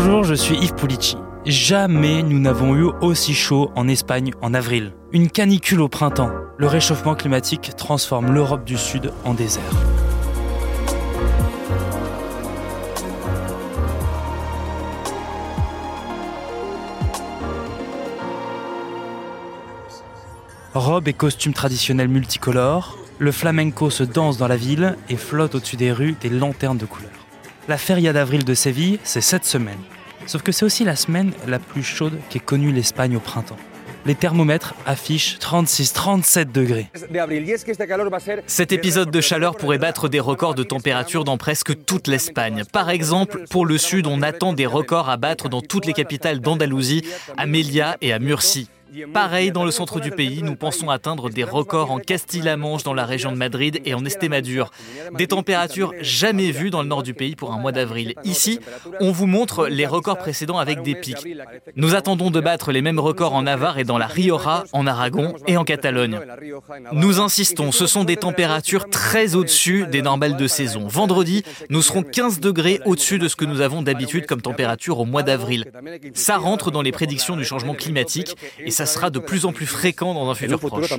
Bonjour, je suis Yves Pulici. Jamais nous n'avons eu aussi chaud en Espagne en avril. Une canicule au printemps. Le réchauffement climatique transforme l'Europe du Sud en désert. Robes et costumes traditionnels multicolores, le flamenco se danse dans la ville et flotte au-dessus des rues des lanternes de couleur. La feria d'avril de Séville, c'est cette semaine. Sauf que c'est aussi la semaine la plus chaude qu'ait connue l'Espagne au printemps. Les thermomètres affichent 36-37 degrés. Cet épisode de chaleur pourrait battre des records de température dans presque toute l'Espagne. Par exemple, pour le sud, on attend des records à battre dans toutes les capitales d'Andalousie, à Melilla et à Murcie. Pareil dans le centre du pays, nous pensons atteindre des records en Castille-La Manche, dans la région de Madrid et en Estémadure. Des températures jamais vues dans le nord du pays pour un mois d'avril. Ici, on vous montre les records précédents avec des pics. Nous attendons de battre les mêmes records en Navarre et dans la Rioja, en Aragon et en Catalogne. Nous insistons, ce sont des températures très au-dessus des normales de saison. Vendredi, nous serons 15 degrés au-dessus de ce que nous avons d'habitude comme température au mois d'avril. Ça rentre dans les prédictions du changement climatique ça sera de plus en plus fréquent dans un futur proche.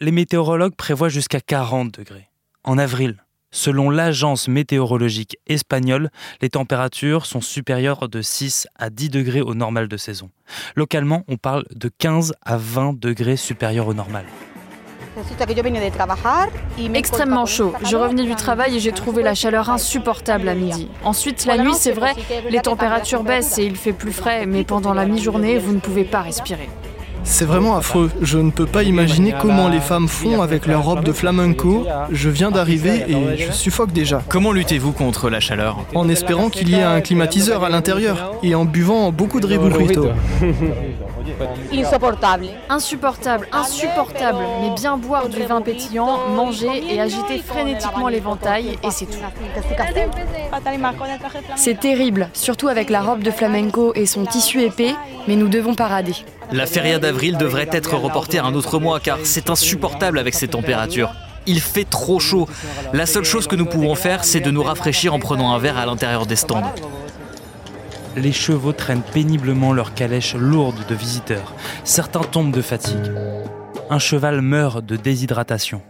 Les météorologues prévoient jusqu'à 40 degrés. En avril, selon l'agence météorologique espagnole, les températures sont supérieures de 6 à 10 degrés au normal de saison. Localement, on parle de 15 à 20 degrés supérieurs au normal. Extrêmement chaud. Je revenais du travail et j'ai trouvé la chaleur insupportable à midi. Ensuite, la nuit, c'est vrai, les températures baissent et il fait plus frais, mais pendant la mi-journée, vous ne pouvez pas respirer. C'est vraiment affreux. Je ne peux pas imaginer comment les femmes font avec leur robe de flamenco. Je viens d'arriver et je suffoque déjà. Comment luttez-vous contre la chaleur En espérant qu'il y ait un climatiseur à l'intérieur et en buvant beaucoup de Reburrito. Insupportable, insupportable. Mais bien boire du vin pétillant, manger et agiter frénétiquement l'éventail, et c'est tout. C'est terrible, surtout avec la robe de flamenco et son tissu épais, mais nous devons parader. La feria d'avril devrait être reportée à un autre mois car c'est insupportable avec ces températures. Il fait trop chaud. La seule chose que nous pouvons faire, c'est de nous rafraîchir en prenant un verre à l'intérieur des stands. Les chevaux traînent péniblement leurs calèches lourdes de visiteurs. Certains tombent de fatigue. Un cheval meurt de déshydratation.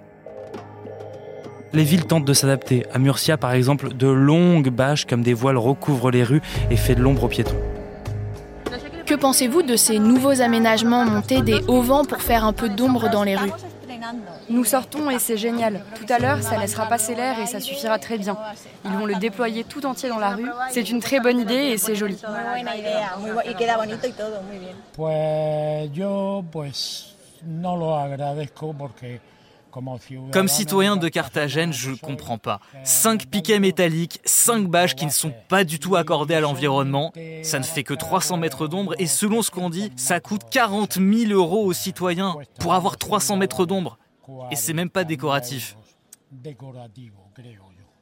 Les villes tentent de s'adapter. À Murcia, par exemple, de longues bâches comme des voiles recouvrent les rues et fait de l'ombre aux piétons. Que pensez-vous de ces nouveaux aménagements montés des hauts-vents pour faire un peu d'ombre dans les rues? Nous sortons et c'est génial. Tout à l'heure, ça laissera passer l'air et ça suffira très bien. Ils vont le déployer tout entier dans la rue. C'est une très bonne idée et c'est joli. Comme citoyen de Carthagène, je ne comprends pas. Cinq piquets métalliques, cinq bâches qui ne sont pas du tout accordées à l'environnement, ça ne fait que 300 mètres d'ombre et selon ce qu'on dit, ça coûte 40 000 euros aux citoyens pour avoir 300 mètres d'ombre. Et c'est même pas décoratif.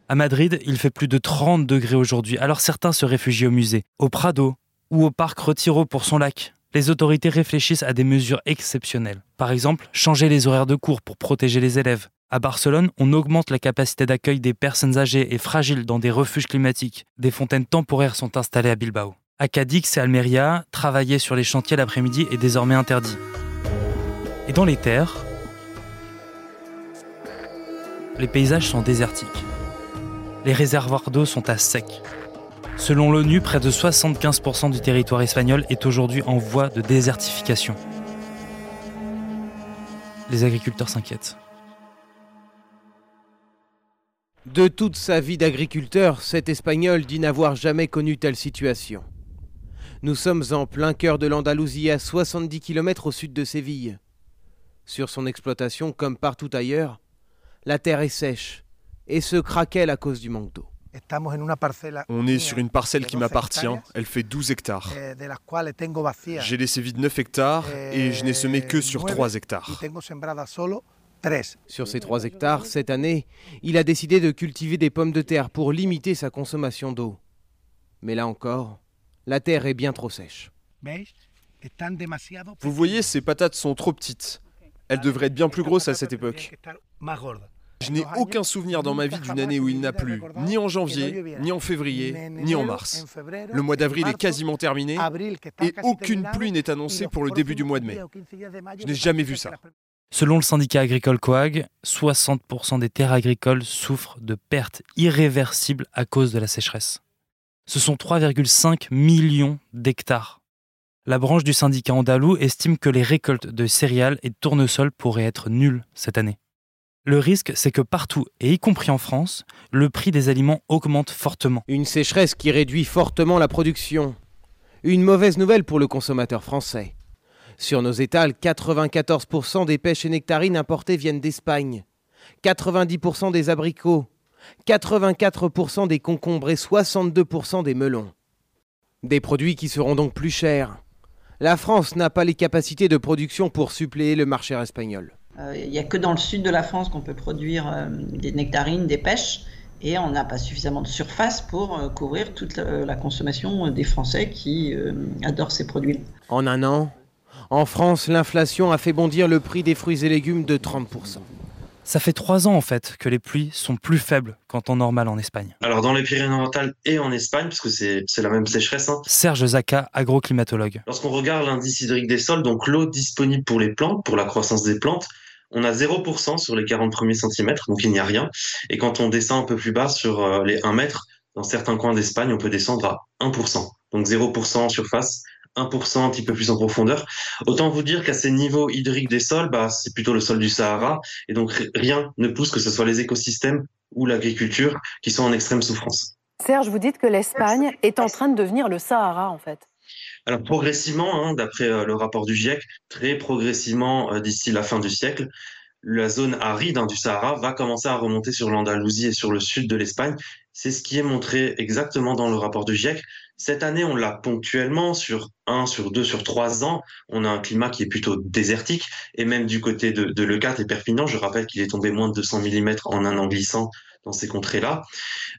À Madrid, il fait plus de 30 degrés aujourd'hui, alors certains se réfugient au musée, au Prado ou au parc Retiro pour son lac. Les autorités réfléchissent à des mesures exceptionnelles. Par exemple, changer les horaires de cours pour protéger les élèves. À Barcelone, on augmente la capacité d'accueil des personnes âgées et fragiles dans des refuges climatiques. Des fontaines temporaires sont installées à Bilbao. À Cadix et Almeria, travailler sur les chantiers l'après-midi est désormais interdit. Et dans les terres, les paysages sont désertiques. Les réservoirs d'eau sont à sec. Selon l'ONU, près de 75% du territoire espagnol est aujourd'hui en voie de désertification. Les agriculteurs s'inquiètent. De toute sa vie d'agriculteur, cet Espagnol dit n'avoir jamais connu telle situation. Nous sommes en plein cœur de l'Andalousie, à 70 km au sud de Séville. Sur son exploitation, comme partout ailleurs, la terre est sèche et se craquelle à cause du manque d'eau. On est sur une parcelle qui m'appartient, elle fait 12 hectares. J'ai laissé vide 9 hectares et je n'ai semé que sur 3 hectares. Sur ces 3 hectares, cette année, il a décidé de cultiver des pommes de terre pour limiter sa consommation d'eau. Mais là encore, la terre est bien trop sèche. Vous voyez, ces patates sont trop petites. Elles devraient être bien plus grosses à cette époque. Je n'ai aucun souvenir dans ma vie d'une année où il n'a plu, ni en janvier, ni en février, ni en mars. Le mois d'avril est quasiment terminé et aucune pluie n'est annoncée pour le début du mois de mai. Je n'ai jamais vu ça. Selon le syndicat agricole Coag, 60% des terres agricoles souffrent de pertes irréversibles à cause de la sécheresse. Ce sont 3,5 millions d'hectares. La branche du syndicat andalou estime que les récoltes de céréales et de tournesol pourraient être nulles cette année. Le risque, c'est que partout, et y compris en France, le prix des aliments augmente fortement. Une sécheresse qui réduit fortement la production. Une mauvaise nouvelle pour le consommateur français. Sur nos étals, 94% des pêches et nectarines importées viennent d'Espagne, 90% des abricots, 84% des concombres et 62% des melons. Des produits qui seront donc plus chers. La France n'a pas les capacités de production pour suppléer le marché espagnol. Euh, il n'y a que dans le sud de la France qu'on peut produire euh, des nectarines, des pêches, et on n'a pas suffisamment de surface pour euh, couvrir toute la, consommation des Français qui adorent ces produits. En un an, en France, l'inflation a fait bondir le prix des fruits et légumes de 30%. Ça fait trois ans en fait que les pluies sont plus faibles qu'en temps normal en Espagne. Alors dans les Pyrénées-Orientales et en Espagne, puisque c'est la même sécheresse. Hein. Serge Zaka, agroclimatologue. Lorsqu'on regarde l'indice hydrique des sols, donc l'eau disponible pour les plantes, pour la croissance des plantes, on a 0% sur les 40 premiers centimètres, donc il n'y a rien. Et quand on descend un peu plus bas sur euh, les 1 mètre, dans certains coins d'Espagne, on peut descendre à 1%. Donc 0% en surface, 1% un petit peu plus en profondeur. Autant vous dire qu'à ces niveaux hydriques des sols, bah, c'est plutôt le sol du Sahara. Et donc rien ne pousse que ce soit les écosystèmes ou l'agriculture qui sont en extrême souffrance. Serge, vous dites que l'Espagne est en train de devenir le Sahara, en fait. Alors progressivement, hein, d'après euh, le rapport du GIEC, très progressivement euh, d'ici la fin du siècle, la zone aride hein, du Sahara va commencer à remonter sur l'Andalousie et sur le sud de l'Espagne. C'est ce qui est montré exactement dans le rapport du GIEC. Cette année, on l'a ponctuellement sur un, sur deux, sur trois ans. On a un climat qui est plutôt désertique et même du côté de, de et Perpignan, je rappelle qu'il est tombé moins de 200 mm en un an glissant dans ces contrées-là.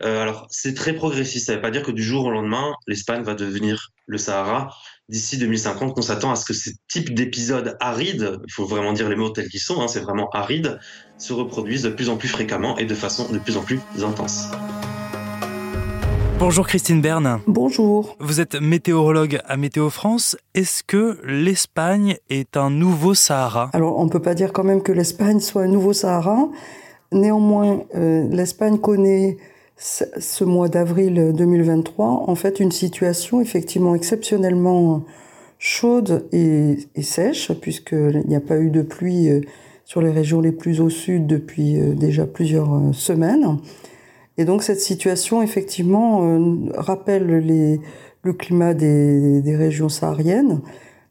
Euh, alors, c'est très progressiste. Ça ne veut pas dire que du jour au lendemain, l'Espagne va devenir le Sahara. D'ici 2050, on s'attend à ce que ce type d'épisodes arides, il faut vraiment dire les mots tels qu'ils sont, hein, c'est vraiment aride, se reproduisent de plus en plus fréquemment et de façon de plus en plus intense. Bonjour Christine Berne. Bonjour. Vous êtes météorologue à Météo France. Est-ce que l'Espagne est un nouveau Sahara? Alors on ne peut pas dire quand même que l'Espagne soit un nouveau Sahara. Néanmoins, euh, l'Espagne connaît ce mois d'avril 2023 en fait une situation effectivement exceptionnellement chaude et, sèche puisqu'il n'y a pas eu de pluie euh, sur les régions les plus au sud depuis euh, déjà plusieurs semaines. Et donc cette situation effectivement rappelle le climat des, des, régions sahariennes,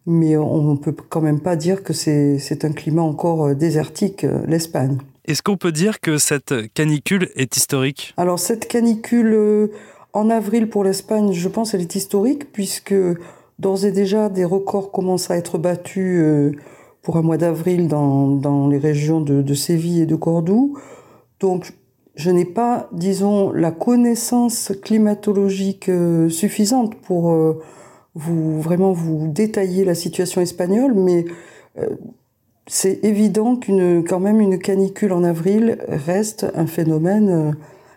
mais on ne peut quand même pas dire que c'est un climat encore désertique, l'Espagne. Est-ce qu'on peut dire que cette canicule est historique? Alors cette canicule euh, en avril pour l'Espagne, je pense elle est historique puisque d'ores et déjà des records commencent à être battus euh, pour un mois d'avril dans, dans, les régions de, Séville et de Cordoue. Donc je n'ai pas, disons, la connaissance climatologique euh, suffisante pour vous vraiment vous détailler la situation espagnole, mais c'est évident qu'une, quand même, une canicule en avril reste un phénomène euh,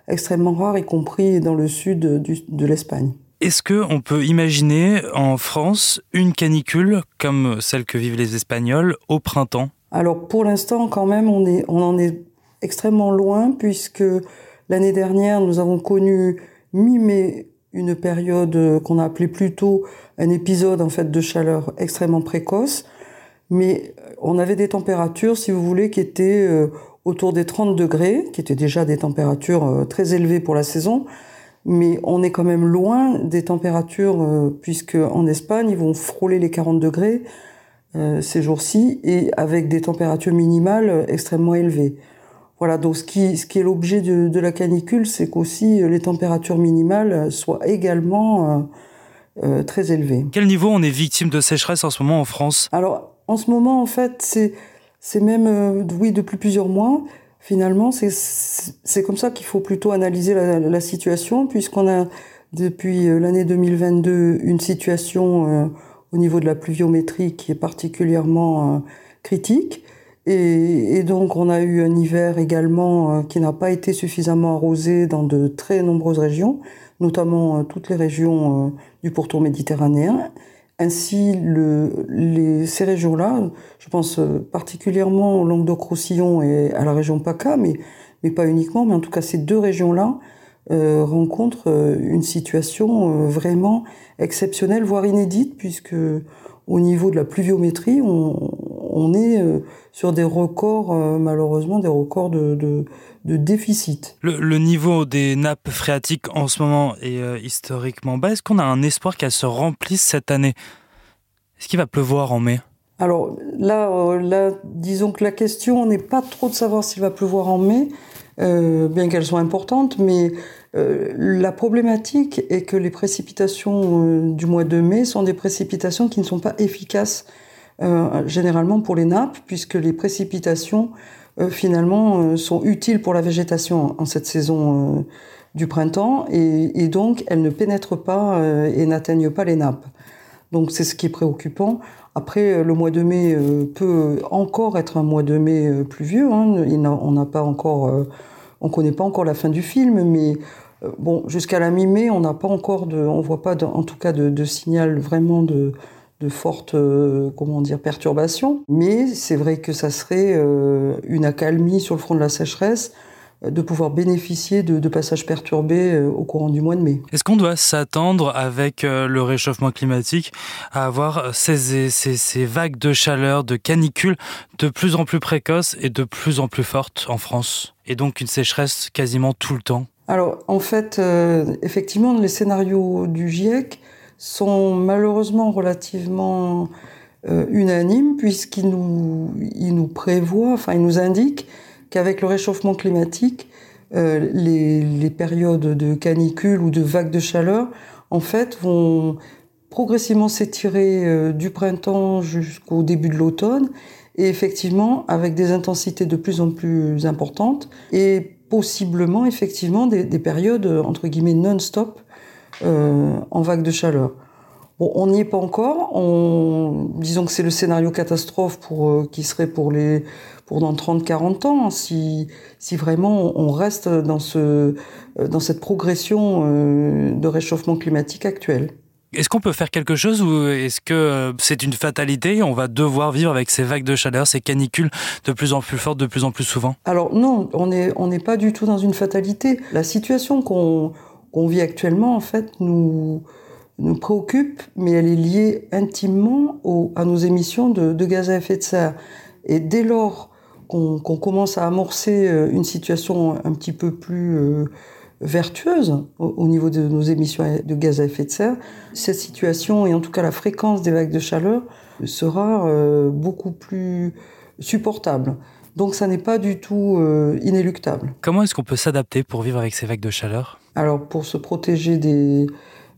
extrêmement rare, y compris dans le sud de l'Espagne. Est-ce qu'on peut imaginer en France une canicule comme celle que vivent les Espagnols au printemps? Alors pour l'instant, quand même, on, est, on en est extrêmement loin puisque l'année dernière, nous avons connu mi-mai une période qu'on a appelée plutôt un épisode en fait de chaleur extrêmement précoce mais on avait des températures, si vous voulez, qui étaient euh, autour des 30 degrés, qui étaient déjà des températures euh, très élevées pour la saison, mais on est quand même loin des températures, euh, puisque en Espagne, ils vont frôler les 40 degrés ces jours-ci, et avec des températures minimales extrêmement élevées. Voilà, donc ce qui, ce qui est l'objet de, de, la canicule, c'est qu'aussi les températures minimales soient également très élevées. Quel niveau on est victime de sécheresse en ce moment en France? Alors, en ce moment, en fait, c'est même euh, oui depuis plusieurs mois. Finalement, c'est c'est comme ça qu'il faut plutôt analyser la, situation, puisqu'on a depuis euh, l'année 2022 une situation euh, au niveau de la pluviométrie qui est particulièrement critique. Et, donc on a eu un hiver également qui n'a pas été suffisamment arrosé dans de très nombreuses régions, notamment toutes les régions du pourtour méditerranéen. Ainsi, le, ces régions-là, je pense particulièrement au Languedoc-Roussillon et à la région PACA, mais, mais pas uniquement, mais en tout cas ces deux régions-là euh, rencontrent euh, une situation euh, vraiment exceptionnelle, voire inédite, puisque au niveau de la pluviométrie, on, on est sur des records, malheureusement, des records de, de, de déficit. Le, le, niveau des nappes phréatiques en ce moment est historiquement bas. Est-ce qu'on a un espoir qu'elles se remplissent cette année? Est-ce qu'il va pleuvoir en mai? Alors là, là, disons que la question n'est pas trop de savoir s'il va pleuvoir en mai, euh, bien qu'elles soient importantes, mais euh, la problématique est que les précipitations euh, du mois de mai sont des précipitations qui ne sont pas efficaces généralement pour les nappes, puisque les précipitations finalement sont utiles pour la végétation en cette saison du printemps, et, et, donc elles ne pénètrent pas et n'atteignent pas les nappes. Donc c'est ce qui est préoccupant. Après, le mois de mai peut encore être un mois de mai pluvieux. Hein. On n'a pas encore on connaît pas encore la fin du film, mais euh, bon, jusqu'à la mi-mai, on n'a pas encore de, on voit pas, en tout cas, de, signal vraiment de, de fortes, euh, comment dire, perturbations. Mais c'est vrai que ça serait euh, une accalmie sur le front de la sécheresse de pouvoir bénéficier de, passages perturbés au courant du mois de mai. Est-ce qu'on doit s'attendre avec le réchauffement climatique à avoir ces, ces, ces, vagues de chaleur, de canicules de plus en plus précoces et de plus en plus fortes en France? Et donc une sécheresse quasiment tout le temps? Alors, en fait, euh, effectivement, les scénarios du GIEC sont malheureusement relativement euh, unanimes puisqu'ils nous, ils nous prévoient, enfin, ils nous indiquent qu'avec le réchauffement climatique, euh, les, les, périodes de canicule ou de vagues de chaleur, en fait, vont progressivement s'étirer du printemps jusqu'au début de l'automne et effectivement avec des intensités de plus en plus importantes et possiblement effectivement des, des périodes entre guillemets non-stop euh, en vague de chaleur. Bon, on n'y est pas encore. On, disons que c'est le scénario catastrophe pour euh, qui serait pour les pour dans 30-40 ans si si vraiment on reste dans ce euh, dans cette progression euh, de réchauffement climatique actuel. Est-ce qu'on peut faire quelque chose ou est-ce que euh, c'est une fatalité? On va devoir vivre avec ces vagues de chaleur, ces canicules de plus en plus fortes, de plus en plus souvent? Alors non, on n'est on n'est pas du tout dans une fatalité. La situation qu'on qu'on vit actuellement, en fait, nous, nous préoccupe, mais elle est liée intimement à nos émissions de, gaz à effet de serre. Et dès lors qu'on qu'on commence à amorcer euh, une situation un petit peu plus... Euh, vertueuse au, niveau de nos émissions de gaz à effet de serre, cette situation et en tout cas la fréquence des vagues de chaleur sera euh, beaucoup plus supportable. Donc ça n'est pas du tout euh, inéluctable. Comment est-ce qu'on peut s'adapter pour vivre avec ces vagues de chaleur? Alors pour se protéger des,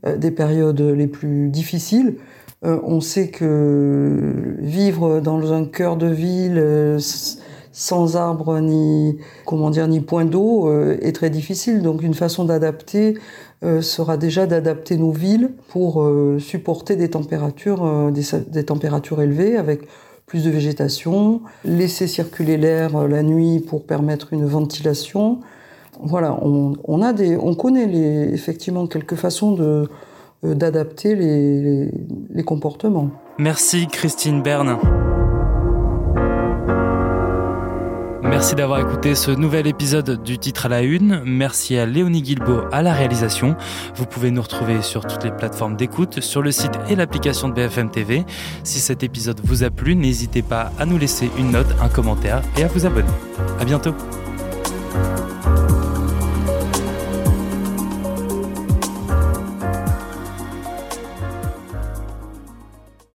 euh, des périodes les plus difficiles, euh, on sait que vivre dans un cœur de ville sans arbre ni comment dire ni point d'eau est très difficile. Donc une façon d'adapter sera déjà d'adapter nos villes pour supporter des températures des, des, températures élevées avec plus de végétation, laisser circuler l'air euh, la nuit pour permettre une ventilation. Voilà, on, a des on connaît effectivement quelques façons de euh, d'adapter les comportements. Merci Christine Berne. Merci d'avoir écouté ce nouvel épisode du titre à la une. Merci à Léonie Guilbeault à la réalisation. Vous pouvez nous retrouver sur toutes les plateformes d'écoute, sur le site et l'application de BFM TV. Si cet épisode vous a plu, n'hésitez pas à nous laisser une note, un commentaire et à vous abonner. À bientôt.